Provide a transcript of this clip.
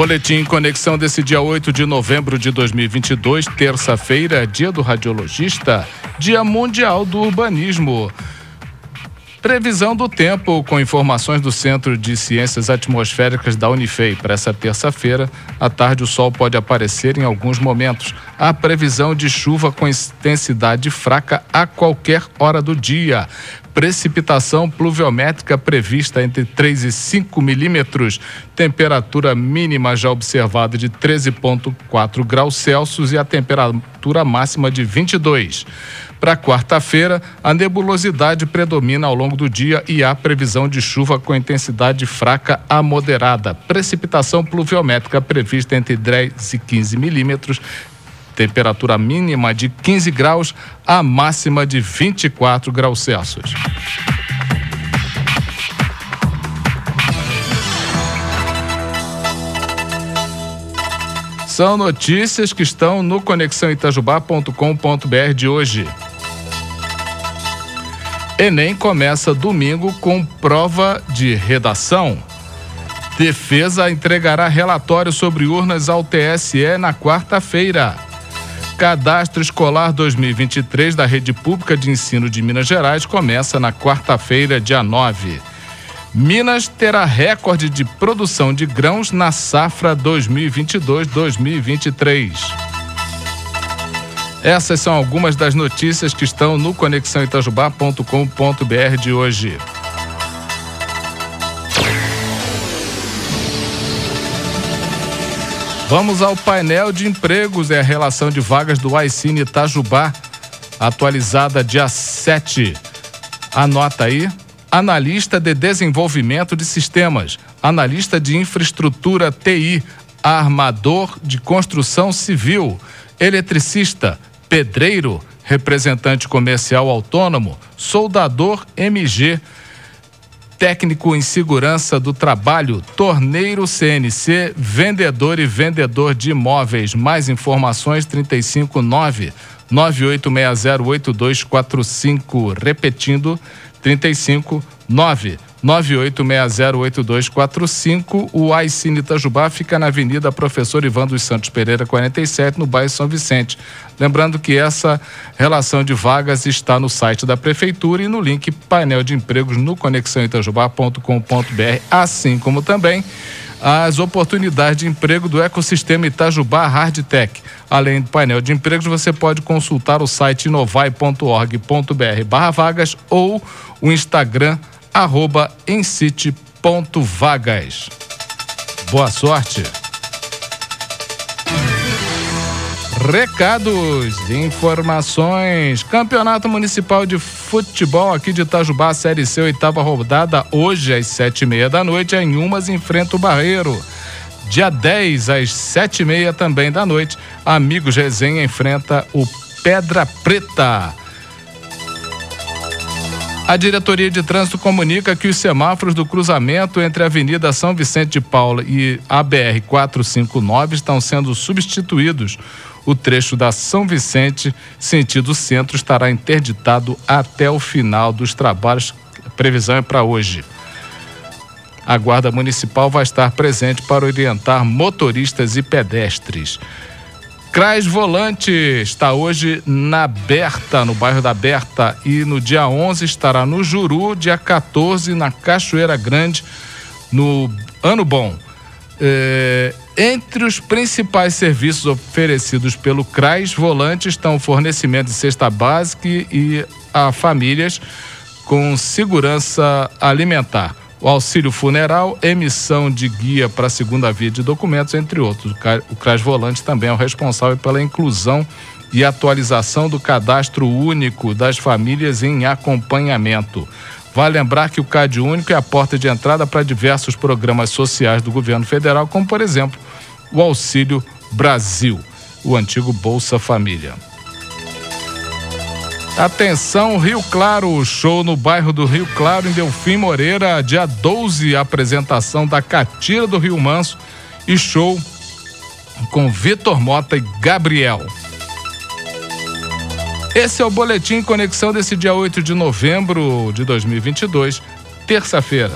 Boletim Conexão desse dia 8 de novembro de 2022, terça-feira, dia do radiologista, dia mundial do urbanismo. Previsão do tempo com informações do Centro de Ciências Atmosféricas da Unifei. Para essa terça-feira, à tarde o sol pode aparecer em alguns momentos. Há previsão de chuva com intensidade fraca a qualquer hora do dia. Precipitação pluviométrica prevista entre 3 e 5 milímetros. Temperatura mínima já observada de 13,4 graus Celsius e a temperatura máxima de 22. Para quarta-feira, a nebulosidade predomina ao longo do dia e há previsão de chuva com intensidade fraca a moderada. Precipitação pluviométrica prevista entre 10 e 15 milímetros. Temperatura mínima de 15 graus, a máxima de 24 graus Celsius. São notícias que estão no conexãoitajubá.com.br de hoje. Enem começa domingo com prova de redação. Defesa entregará relatório sobre urnas ao TSE na quarta-feira. Cadastro Escolar 2023 da Rede Pública de Ensino de Minas Gerais começa na quarta-feira, dia 9. Minas terá recorde de produção de grãos na safra 2022-2023. Essas são algumas das notícias que estão no conexãoitajubá.com.br de hoje. Vamos ao painel de empregos e a relação de vagas do Aicine Itajubá, atualizada dia 7. Anota aí. Analista de desenvolvimento de sistemas, analista de infraestrutura TI, armador de construção civil, eletricista, pedreiro, representante comercial autônomo, soldador MG, técnico em segurança do trabalho, torneiro CNC, vendedor e vendedor de imóveis. Mais informações 359 98608245, repetindo 359 98608245. O Aicine Itajubá fica na Avenida Professor Ivan dos Santos Pereira, 47, no bairro São Vicente. Lembrando que essa relação de vagas está no site da Prefeitura e no link painel de empregos no conexãoitajubá.com.br, assim como também as oportunidades de emprego do ecossistema Itajubá Hardtech. Além do painel de empregos, você pode consultar o site inovai.org.br barra vagas ou o Instagram arroba ensite.vagas. Boa sorte! Recados, informações. Campeonato Municipal de Futebol aqui de Itajubá, Série C, oitava rodada, hoje às sete e meia da noite, em Umas enfrenta o Barreiro. Dia 10 às sete e meia também da noite, Amigos Resenha enfrenta o Pedra Preta. A diretoria de trânsito comunica que os semáforos do cruzamento entre a Avenida São Vicente de Paula e a BR 459 estão sendo substituídos. O trecho da São Vicente, sentido centro, estará interditado até o final dos trabalhos. A previsão é para hoje. A Guarda Municipal vai estar presente para orientar motoristas e pedestres. Crais Volante está hoje na Berta, no bairro da Berta, e no dia 11 estará no Juru, dia 14 na Cachoeira Grande, no Ano Bom. É, entre os principais serviços oferecidos pelo CRAS Volante estão o fornecimento de cesta básica e a famílias com segurança alimentar o auxílio funeral, emissão de guia para a segunda via de documentos, entre outros. O CRAS Volante também é o responsável pela inclusão e atualização do cadastro único das famílias em acompanhamento. Vale lembrar que o CAD único é a porta de entrada para diversos programas sociais do governo federal, como, por exemplo, o Auxílio Brasil, o antigo Bolsa Família. Atenção, Rio Claro, show no bairro do Rio Claro, em Delfim Moreira, dia 12, apresentação da Catira do Rio Manso e show com Vitor Mota e Gabriel. Esse é o Boletim Conexão desse dia 8 de novembro de 2022, terça-feira.